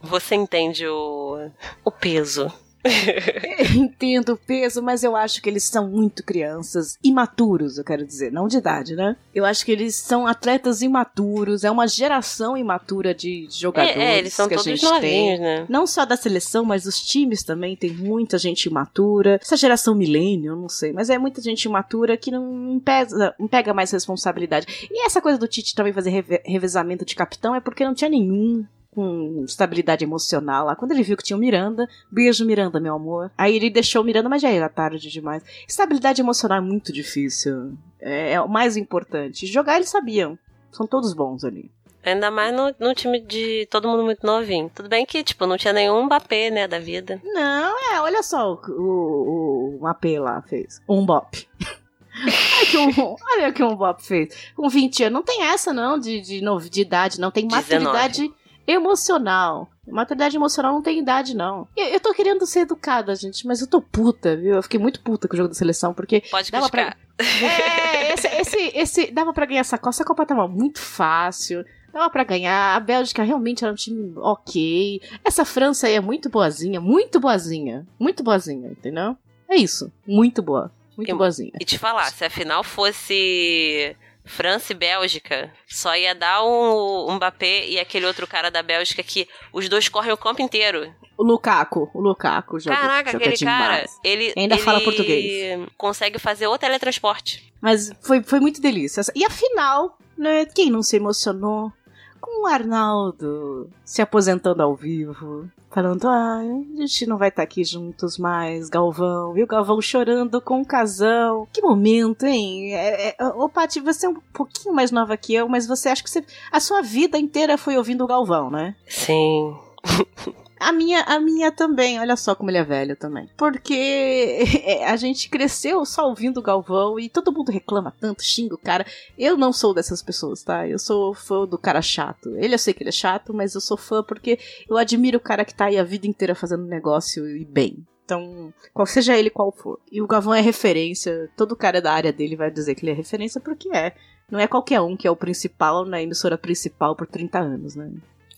Você entende o, o peso. [LAUGHS] Entendo o peso, mas eu acho que eles são muito crianças, imaturos, eu quero dizer, não de idade, né? Eu acho que eles são atletas imaturos, é uma geração imatura de jogadores É, é, eles são que a todos gente tem. novinhos, né? Não só da seleção, mas os times também tem muita gente imatura. Essa geração milênio, eu não sei, mas é muita gente imatura que não pesa, não pega mais responsabilidade. E essa coisa do Tite também fazer reve- revezamento de capitão é porque não tinha nenhum com estabilidade emocional lá. Quando ele viu que tinha o Miranda, beijo Miranda, meu amor. Aí ele deixou o Miranda, mas já era tarde demais. Estabilidade emocional é muito difícil. É, é o mais importante. Jogar eles sabiam. São todos bons ali. Ainda mais no, no time de todo mundo muito novinho. Tudo bem que, tipo, não tinha nenhum Mbappé, né, da vida. Não, é, olha só o, o, o AP lá fez. Um bop. [LAUGHS] olha, que um, olha que um bop fez. Com 20 anos. Não tem essa, não, de, de, novo, de idade, não. Tem 19. Emocional. Maturidade emocional não tem idade, não. Eu, eu tô querendo ser educada, gente, mas eu tô puta, viu? Eu fiquei muito puta com o jogo da seleção, porque Pode Dava criticar. [LAUGHS] é, esse, esse, esse dava pra ganhar essa Copa. Essa Copa tava muito fácil. Dava pra ganhar. A Bélgica realmente era um time ok. Essa França aí é muito boazinha, muito boazinha. Muito boazinha, entendeu? É isso. Muito boa. Muito E- boazinha. E te falar, se a final fosse França e Bélgica, só ia dar um, um Mbappé e aquele outro cara da Bélgica que os dois correm o campo inteiro. O Lukaku, o Lukaku joga, Caraca, joga aquele cara, ele, Ainda ele fala português. consegue fazer o teletransporte. Mas foi, foi muito delícia. E a final, né? Quem não se emocionou com o Arnaldo se aposentando ao vivo, falando: ah, a gente não vai estar aqui juntos mais, Galvão. E o Galvão chorando com o casão. Que momento, hein? É, é, ô, Paty, você é um pouquinho mais nova que eu, mas você acha que você, a sua vida inteira foi ouvindo o Galvão, né? Sim. [LAUGHS] A minha, a minha também, olha só como ele é velho também. Porque [LAUGHS] a gente cresceu só ouvindo o Galvão e todo mundo reclama tanto, xinga o cara. Eu não sou dessas pessoas, tá? Eu sou fã do cara chato. Ele eu sei que ele é chato, mas eu sou fã porque eu admiro o cara que tá aí a vida inteira fazendo negócio e bem. Então, qual seja ele qual for. E o Galvão é referência, todo cara da área dele vai dizer que ele é referência porque é. Não é qualquer um que é o principal na emissora principal por 30 anos, né?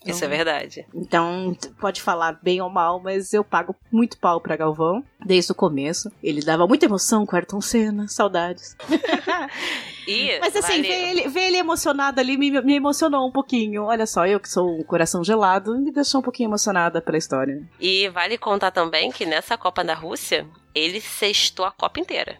Isso é Então, verdade. então, pode falar bem ou mal, mas eu pago muito pau pra Galvão, desde o começo. Ele dava muita emoção com o Ayrton Senna, saudades. [LAUGHS] E Mas assim, ver, ele, ver ele emocionado ali me, me emocionou um pouquinho. Olha só, eu que sou um coração gelado, me deixou um pouquinho emocionada pela história. E vale contar também que nessa Copa da Rússia, ele sextou a Copa inteira.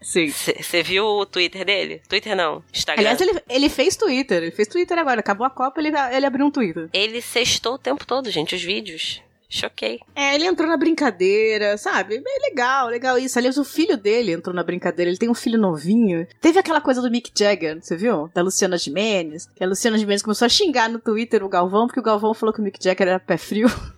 Sim. Você viu o Twitter dele? Twitter não, Instagram. Aliás, ele, ele fez Twitter, ele fez Twitter agora. Acabou a Copa, ele, ele abriu um Twitter. Ele sextou o tempo todo, gente, os vídeos. Choquei. É, ele entrou na brincadeira, sabe? É legal, legal isso. Aliás, o filho dele entrou na brincadeira. Ele tem um filho novinho. Teve aquela coisa do Mick Jagger, você viu? Da Luciana Gimenez. Que a Luciana Gimenez começou a xingar no Twitter o Galvão, porque o Galvão falou que o Mick Jagger era pé frio. [LAUGHS]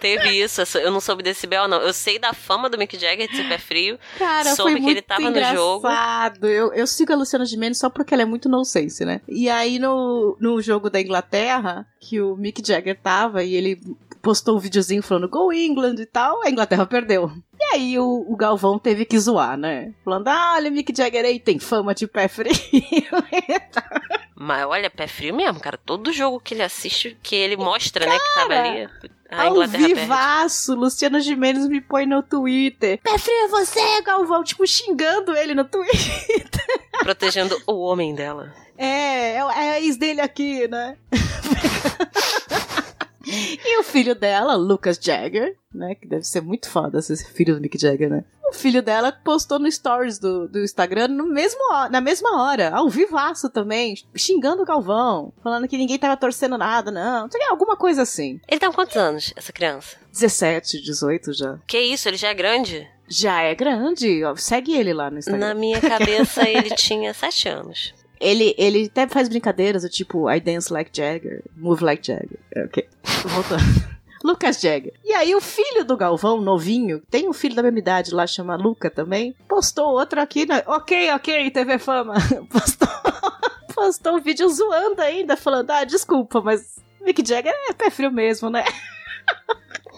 Teve isso, eu não soube desse Bel, não. Eu sei da fama do Mick Jagger de ser pé frio. Cara, Soube foi que ele tava no engraçado. Eu, eu sigo a Luciana Gimenez só porque ela é muito nonsense, né? E aí no, no jogo da Inglaterra, que o Mick Jagger tava e ele postou um videozinho falando Go England e tal, a Inglaterra perdeu. E aí o, o Galvão teve que zoar, né? Falando, ah, olha, Mick Jagger aí tem fama de pé frio. [LAUGHS] Mas olha, pé frio mesmo, cara. Todo jogo que ele assiste, que ele mostra, né, que tava ali. A Ao Inglaterra perde. vivaço, Luciana Gimenez me põe no Twitter. Pé frio é você, Galvão. Tipo, xingando ele no Twitter. [LAUGHS] Protegendo o homem dela. É, é, é a ex dele aqui, né? [LAUGHS] e o filho dela, Lucas Jagger, né? Que deve ser muito foda esse filho do Mick Jagger, né? O filho dela postou no stories do, do Instagram no mesmo, na mesma hora, ao vivaço também, xingando o Galvão, falando que ninguém tava torcendo nada, não. Sei Alguma coisa assim. Ele tá com quantos anos, essa criança? 17, 18 já. Que isso, ele já é grande? Já é grande, ó, segue ele lá no Instagram. Na minha cabeça, ele tinha sete anos. Ele, ele até faz brincadeiras do tipo I dance like Jagger, move like Jagger. É, Ok, voltando. [LAUGHS] Lucas Jagger. E aí o filho do Galvão, novinho, tem um filho da mesma idade lá, chama Luca também, postou outro aqui na... Ok, ok, TV Fama. [LAUGHS] Postou, [LAUGHS] postou um vídeo zoando ainda, falando, ah, desculpa, mas Mick Jagger é pé frio mesmo, né?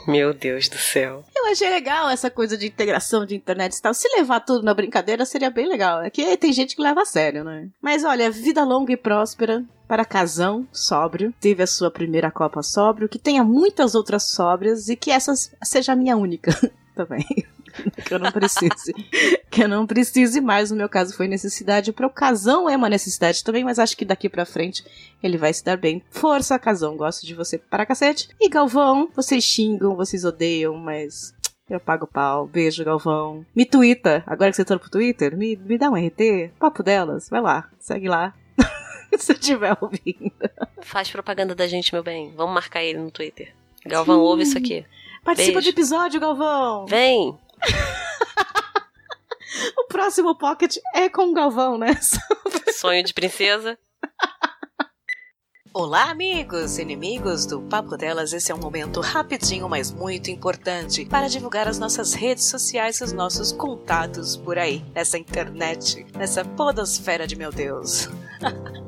Meu Deus do céu. Eu achei legal essa coisa de integração de internet e tal. Se levar tudo na brincadeira, seria bem legal. É que tem gente que leva a sério, né? Mas olha, vida longa e próspera para Casão, sóbrio. Teve a sua primeira Copa sóbrio, que tenha muitas outras sóbrias e que essa seja a minha única [LAUGHS] também. [LAUGHS] que eu não precise. que eu não precise mais. No meu caso, foi necessidade. Para o Casão é uma necessidade também, mas acho que daqui pra frente ele vai se dar bem. Força, Casão. Gosto de você para cacete. E Galvão, vocês xingam, vocês odeiam, mas. Eu pago pau. Beijo, Galvão. Me twitta. Agora que você tá pro Twitter, me, me dá um RT. Papo delas. Vai lá. Segue lá. [LAUGHS] Se tiver ouvindo. Faz propaganda da gente, meu bem. Vamos marcar ele no Twitter. Galvão, ouve isso aqui. Participa Beijo. do episódio, Galvão. Vem! [LAUGHS] O próximo Pocket é com o Galvão, né? [LAUGHS] Sonho de princesa. Olá, amigos e inimigos do Papo Delas. Esse é um momento rapidinho, mas muito importante para divulgar as nossas redes sociais e os nossos contatos por aí, nessa internet, nessa podosfera de meu Deus. [LAUGHS]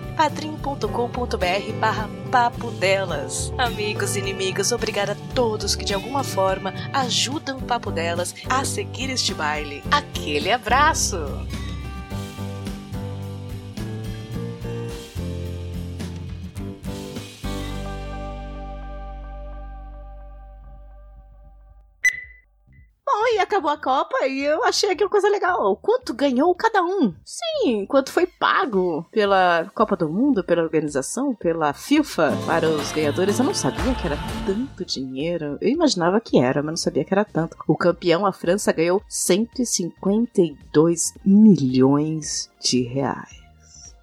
padrim.com.br barra papo delas. Amigos e inimigos, obrigada a todos que de alguma forma ajudam o Papo Delas a seguir este baile. Aquele abraço! E acabou a Copa e eu achei aqui uma coisa legal. Quanto ganhou cada um? Sim, quanto foi pago pela Copa do Mundo, pela organização, pela FIFA para os ganhadores. Eu não sabia que era tanto dinheiro. Eu imaginava que era, mas não sabia que era tanto. O campeão, a França, ganhou 152 milhões de reais.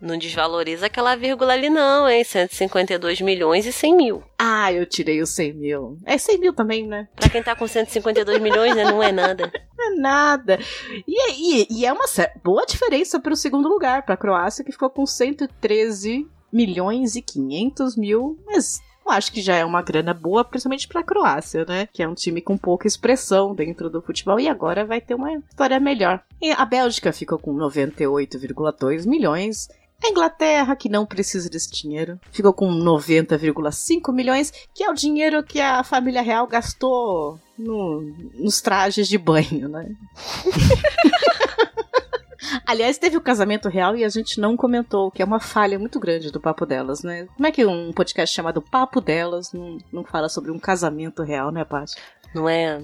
Não desvaloriza aquela vírgula ali, não, hein? 152 milhões e 100 mil. Ah, eu tirei os 100 mil. É 100 mil também, né? Pra quem tá com 152 milhões, né? Não é nada. Não [LAUGHS] é nada. E, e, e é uma boa diferença para o segundo lugar, para a Croácia, que ficou com 113 milhões e 500 mil. Mas eu acho que já é uma grana boa, principalmente para a Croácia, né? Que é um time com pouca expressão dentro do futebol e agora vai ter uma história melhor. E a Bélgica ficou com 98,2 milhões. A Inglaterra, que não precisa desse dinheiro, ficou com 90,5 milhões, que é o dinheiro que a família real gastou no- nos trajes de banho, né? [LAUGHS] Aliás, teve o casamento real e a gente não comentou, que é uma falha muito grande do Papo Delas, né? Como é que um podcast chamado Papo Delas não, não fala sobre um casamento real, né, Paty? Não é.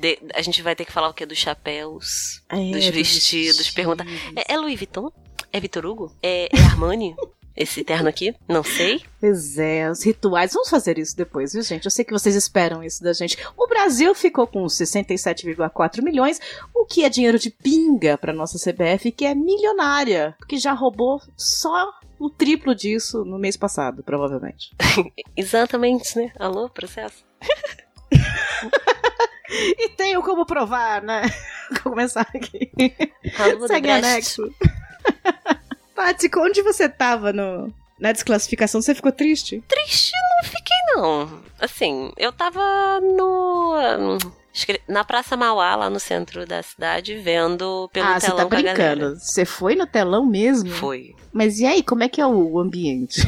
De- A gente vai ter que falar o quê? Dos chapéus, É, dos dos vestidos, vestidos. perguntar. É, é Louis Vuitton? É Vitor Hugo? É, é Armani? [LAUGHS] Esse terno aqui? Não sei. Pois é, os rituais. Vamos fazer isso depois, viu, gente? Eu sei que vocês esperam isso da gente. O Brasil ficou com 67,4 milhões, o que é dinheiro de pinga para nossa CBF, que é milionária, porque já roubou só o triplo disso no mês passado, provavelmente. [LAUGHS] Exatamente, né? Alô, processo? [LAUGHS] E tenho como provar, né? Vou começar aqui. Raul Segue anexo. Paty, onde você tava no, na desclassificação? Você ficou triste? Triste não fiquei, não. Assim, eu tava no. Na Praça Mauá, lá no centro da cidade, vendo pelo ah, você telão tá com a galera. brincando. Você foi no telão mesmo? Foi. Mas e aí, como é que é o ambiente?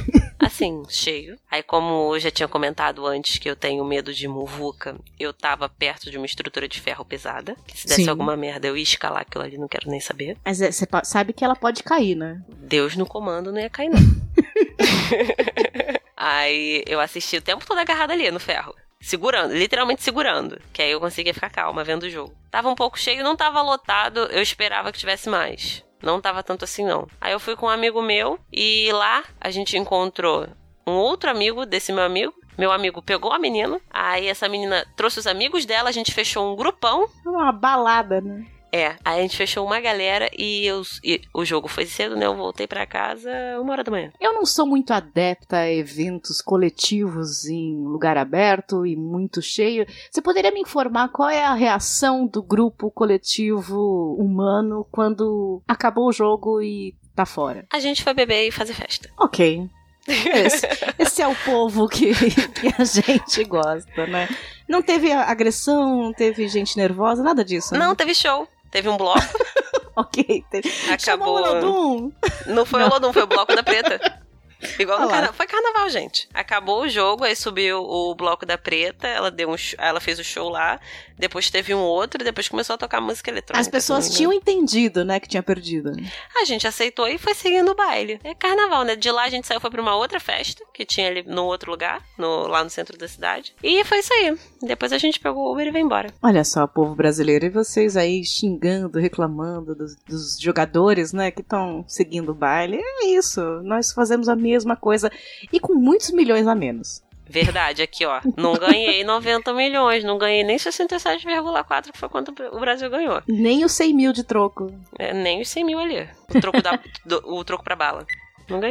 Assim, cheio. Aí, como eu já tinha comentado antes que eu tenho medo de muvuca, eu tava perto de uma estrutura de ferro pesada. Que se desse Sim. alguma merda, eu ia escalar aquilo ali, não quero nem saber. Mas é, você sabe que ela pode cair, né? Deus no comando não ia cair, não. [LAUGHS] aí eu assisti o tempo todo agarrada ali no ferro. Segurando, literalmente segurando. Que aí eu conseguia ficar calma vendo o jogo. Tava um pouco cheio, não tava lotado, eu esperava que tivesse mais. Não tava tanto assim, não. Aí eu fui com um amigo meu e lá a gente encontrou um outro amigo desse meu amigo. Meu amigo pegou a menina, aí essa menina trouxe os amigos dela, a gente fechou um grupão uma balada, né? É, aí a gente fechou uma galera e, eu, e o jogo foi cedo, né? Eu voltei pra casa uma hora da manhã. Eu não sou muito adepta a eventos coletivos em lugar aberto e muito cheio. Você poderia me informar qual é a reação do grupo coletivo humano quando acabou o jogo e tá fora? A gente foi beber e fazer festa. Ok. Esse, esse é o povo que, que a gente gosta, né? Não teve agressão, não teve gente nervosa, nada disso. né? Não, teve show. Teve um bloco. [LAUGHS] Ok. Acabou. Não foi o Lodum, foi o bloco da preta. [LAUGHS] Igual no Olha lá. carna... Foi carnaval, gente. Acabou o jogo, aí subiu o bloco da preta, ela deu um sh- ela fez o show lá, depois teve um outro, depois começou a tocar música eletrônica. As pessoas me tinham entendido, né, que tinha perdido. A gente aceitou e foi seguindo o baile. É carnaval, né? De lá a gente saiu, foi pra uma outra festa, que tinha ali no outro lugar, no, lá no centro da cidade. E foi isso aí. Depois a gente pegou o Uber e veio embora. Olha só, povo brasileiro, e vocês aí xingando, reclamando dos, dos jogadores, né, que estão seguindo o baile. É isso, nós fazemos a mesma coisa e com muitos milhões a menos. Verdade, aqui ó. Não ganhei [LAUGHS] 90 milhões, não ganhei nem 67,4, que foi quanto o Brasil ganhou. Nem os 100 mil de troco. É, nem os 100 mil ali. O troco, da, [LAUGHS] do- o troco pra bala.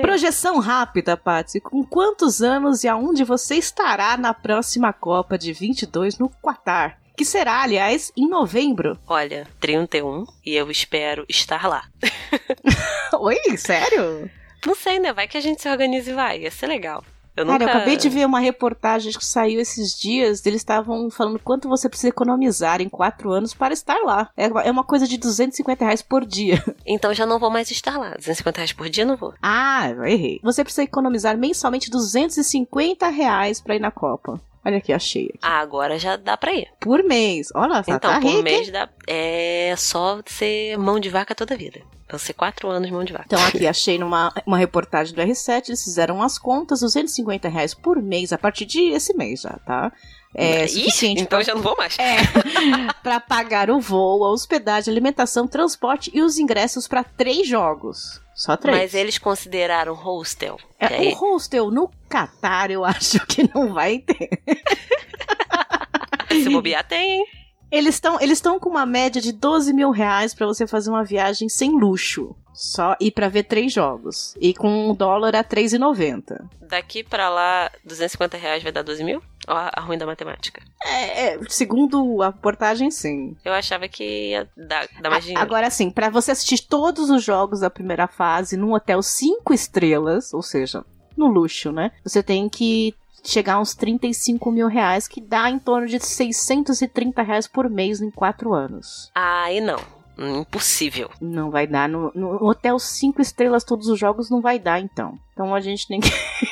Projeção rápida, Patsy. Com quantos anos e aonde você estará na próxima Copa de 22 no Qatar? Que será, aliás, em novembro. Olha, 31 e eu espero estar lá. [LAUGHS] Oi, sério? Não sei, né? Vai que a gente se organiza e vai. Ia ser legal. Eu Cara, nunca... eu acabei de ver uma reportagem que saiu esses dias. Eles estavam falando quanto você precisa economizar em quatro anos para estar lá. É uma- é coisa de 250 reais por dia. [LAUGHS] Então já não vou mais estar lá. 250 reais por dia não vou. Ah, eu errei. Você precisa economizar mensalmente 250 reais para ir na Copa. Olha aqui, achei. aqui. Ah, agora já dá pra ir. Por mês. Olha, só Então, tá por hein? mês dá. É só ser mão de vaca toda a vida. Então, ser quatro anos mão de vaca. Então aqui [LAUGHS] achei numa uma reportagem do R7, eles fizeram as contas, 250 reais por mês, a partir de esse mês já, tá? É Ih, suficiente Então pra, já não vou mais. é, [LAUGHS] pra pagar o voo, a hospedagem, alimentação, transporte e os ingressos pra três jogos. Só três. Mas eles consideraram hostel. É, aí- o hostel no Catar eu acho que não vai ter. [LAUGHS] Se bobear, tem, hein? Eles estão eles estão com uma média de 12 mil reais pra você fazer uma viagem sem luxo. Só ir pra ver três jogos. E com um dólar a 3,90. Daqui pra lá, 250 reais vai dar 12 mil? Ó, a ruim da matemática. É, é, segundo a reportagem, sim. Eu achava que ia dar, dar mais A- dinheiro. Agora, assim, pra você assistir todos os jogos da primeira fase num hotel cinco estrelas, ou seja, no luxo, né? Você tem que chegar a uns 35 mil reais, que dá em torno de 630 reais por mês em quatro anos. Aí não. Impossível. Não vai dar. No, no hotel cinco estrelas, todos os jogos não vai dar, então. Então a gente tem que.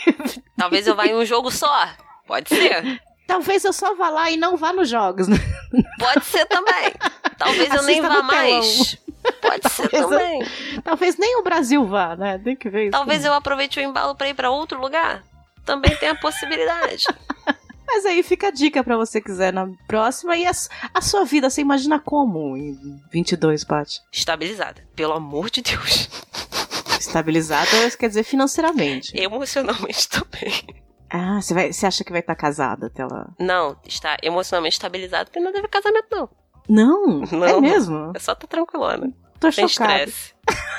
[LAUGHS] Talvez eu vá em um jogo só. Pode ser. [LAUGHS] Talvez eu só vá lá e não vá nos jogos, né? Pode ser também. Talvez eu nem vá mais. Pode ser Talvez eu- também. Talvez nem o Brasil vá, né? Tem que ver isso. Talvez eu aproveite o embalo pra ir pra outro lugar. Também tem a possibilidade. [LAUGHS] Mas aí fica a dica pra você quiser na próxima. E a, a sua vida, você imagina como em 22, Paty? Estabilizada. Pelo amor de Deus. Estabilizada, quer dizer financeiramente. Emocionalmente também. Ah, você, vai, você acha que vai estar casada até lá? Não, está emocionalmente estabilizado porque não teve casamento, não. Não, [LAUGHS] Não. é mesmo? É só tá tranquilona. Tô Sem estresse. [LAUGHS]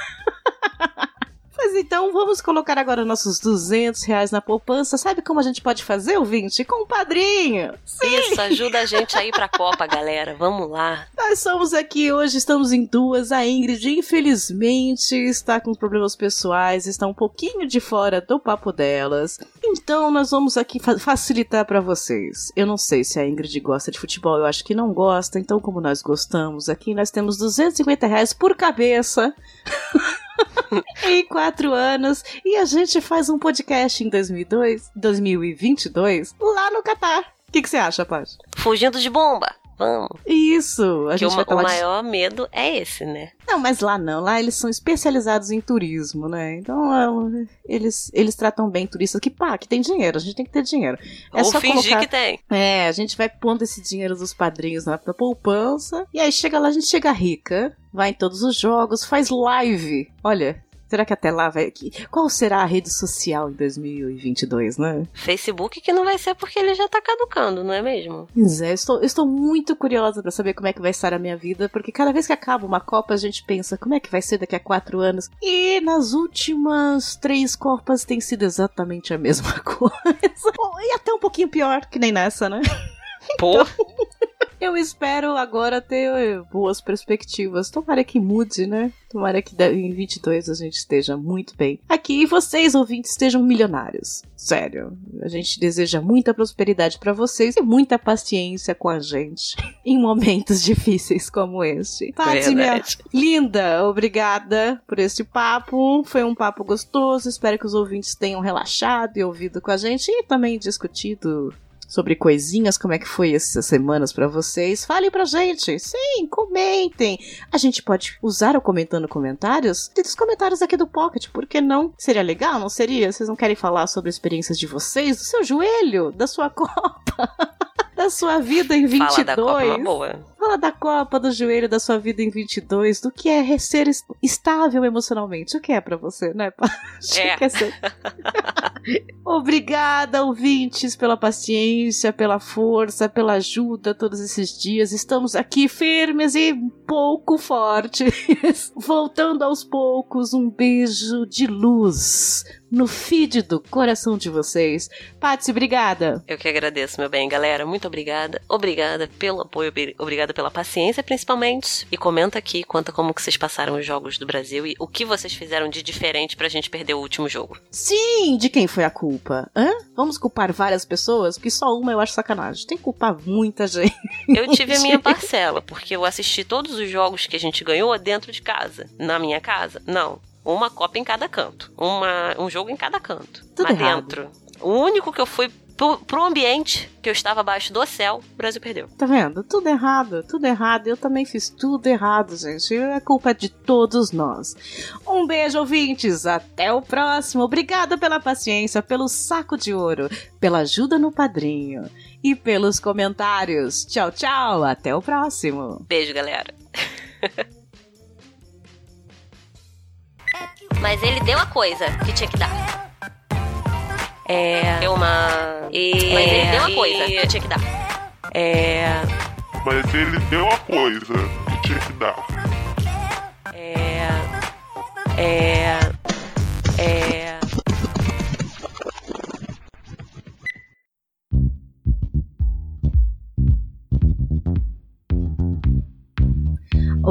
Mas então vamos colocar agora nossos 200 reais na poupança. Sabe como a gente pode fazer, ouvinte? Com o padrinho. Sim. Isso, ajuda a gente a ir pra Copa, galera. Vamos lá. Nós somos aqui hoje, estamos em duas. A Ingrid, infelizmente, está com problemas pessoais, está um pouquinho de fora do papo delas. Então nós vamos aqui fa facilitar para vocês. Eu não sei se a Ingrid gosta de futebol, eu acho que não gosta. Então, como nós gostamos aqui, nós temos 250 reais por cabeça. [LAUGHS] em quatro anos e a gente faz um podcast em 2002, 2022 lá no Catar. O que, que você acha, Paty? Fugindo de bomba. Vamos. Isso. A que gente o, vai o maior medo é esse, né? Não, mas lá não. Lá eles são especializados em turismo, né? Então eles, eles tratam bem turistas que, pá, que tem dinheiro. A gente tem que ter dinheiro. É Ou só fingir colocar... que tem. É, a gente vai pondo esse dinheiro dos padrinhos na poupança. E aí chega lá, a gente chega rica, vai em todos os jogos, faz live. Olha, Será que até lá vai. Qual será a rede social em 2022, né? Facebook que não vai ser porque ele já tá caducando, não é mesmo? Pois é, eu estou, eu estou muito curiosa para saber como é que vai estar a minha vida, porque cada vez que acaba uma Copa a gente pensa como é que vai ser daqui a quatro anos. E nas últimas três Copas tem sido exatamente a mesma [LAUGHS] coisa. e até um pouquinho pior, que nem nessa, né? Pô! Então... Eu espero agora ter boas perspectivas. Tomara que mude, né? Tomara que em 22 a gente esteja muito bem. Aqui e vocês, ouvintes, estejam milionários. Sério. A gente deseja muita prosperidade para vocês e muita paciência com a gente [LAUGHS] em momentos difíceis como este. Paty, minha linda, obrigada por este papo. Foi um papo gostoso. Espero que os ouvintes tenham relaxado e ouvido com a gente e também discutido sobre coisinhas, como é que foi essas semanas para vocês. Falem pra gente. Sim, comentem. A gente pode usar o comentando comentários dos comentários aqui do Pocket, por que não? Seria legal, não seria? Vocês não querem falar sobre experiências de vocês, do seu joelho, da sua [LAUGHS] copa? Da sua vida em 22. Fala da Copa, boa. Fala da Copa, do joelho da sua vida em 22, do que é ser estável emocionalmente. O que é para você, né, [LAUGHS] É. Que é ser... [LAUGHS] Obrigada, ouvintes, pela paciência, pela força, pela ajuda todos esses dias. Estamos aqui firmes e pouco fortes. [LAUGHS] Voltando aos poucos, um beijo de luz no feed do coração de vocês. Patsy, obrigada. Eu que agradeço, meu bem, galera. Muito obrigada. Obrigada pelo apoio, obrigada pela paciência, principalmente. E comenta aqui, conta como que vocês passaram os jogos do Brasil e o que vocês fizeram de diferente pra gente perder o último jogo. Sim, de quem foi a culpa? Hã? Vamos culpar várias pessoas? Porque só uma eu acho sacanagem. Tem que culpar muita [LAUGHS] gente. Eu tive a minha parcela, porque eu assisti todos os jogos que a gente ganhou dentro de casa. Na minha casa? Não uma Copa em cada canto. Uma, um jogo em cada canto. Tudo Mas errado. dentro. O único que eu fui pro, pro ambiente que eu estava abaixo do céu, o Brasil perdeu. Tá vendo? Tudo errado, tudo errado. Eu também fiz tudo errado, gente. A culpa é de todos nós. Um beijo, ouvintes. Até o próximo. Obrigada pela paciência, pelo saco de ouro, pela ajuda no padrinho e pelos comentários. Tchau, tchau. Até o próximo. Beijo, galera. [LAUGHS] Mas ele deu a coisa que tinha que dar. É. Deu uma. E... Mas ele deu a coisa que tinha que dar. É. Mas ele deu a coisa que tinha que dar. É. É. É.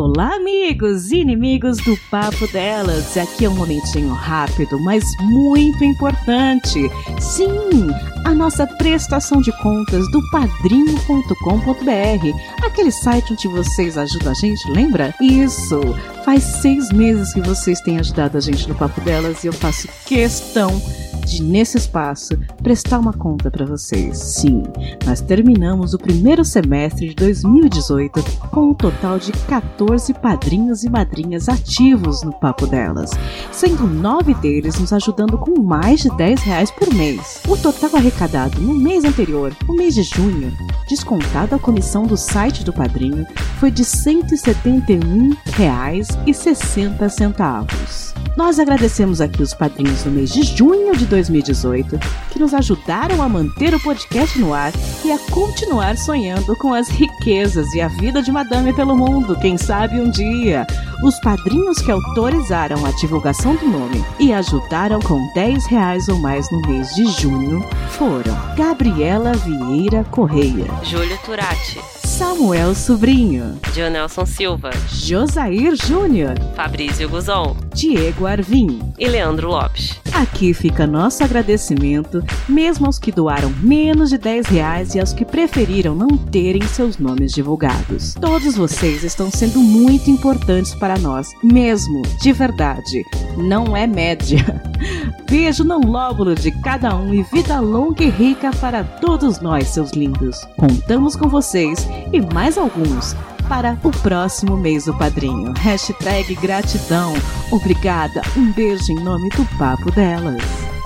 Olá, amigos e inimigos do Papo Delas. Aqui é um momentinho rápido, mas muito importante. Sim, a nossa prestação de contas do padrinho.com.br, aquele site onde vocês ajudam a gente, lembra? Isso! Faz seis meses que vocês têm ajudado a gente no Papo Delas e eu faço questão de, nesse espaço, prestar uma conta para vocês. Sim, nós terminamos o primeiro semestre de 2018 com um total de 14 padrinhos e madrinhas ativos no Papo Delas, sendo nove deles nos ajudando com mais de 10 reais por mês. O total arrecadado no mês anterior, o mês de junho, descontado a comissão do site do padrinho, foi de R$ 171,60. Nós agradecemos aqui os padrinhos do mês de junho de 2018 que nos ajudaram a manter o podcast no ar e a continuar sonhando com as riquezas e a vida de Madame pelo mundo, quem sabe um dia. Os padrinhos que autorizaram a divulgação do nome e ajudaram com 10 reais ou mais no mês de junho foram Gabriela Vieira Correia, Júlio Turati, Samuel Sobrinho, Dionelson Silva, Josair Júnior, Fabrício Guzon Diego Arvim. e Leandro Lopes. Aqui fica nosso agradecimento, mesmo aos que doaram menos de 10 reais e aos que preferiram não terem seus nomes divulgados. Todos vocês estão sendo muito importantes para nós, mesmo de verdade. Não é média. [LAUGHS] Beijo no lóbulo de cada um e vida longa e rica para todos nós, seus lindos. Contamos com vocês e mais alguns para o próximo mês do padrinho. Hashtag gratidão. Obrigada. Um beijo em nome do Papo Delas.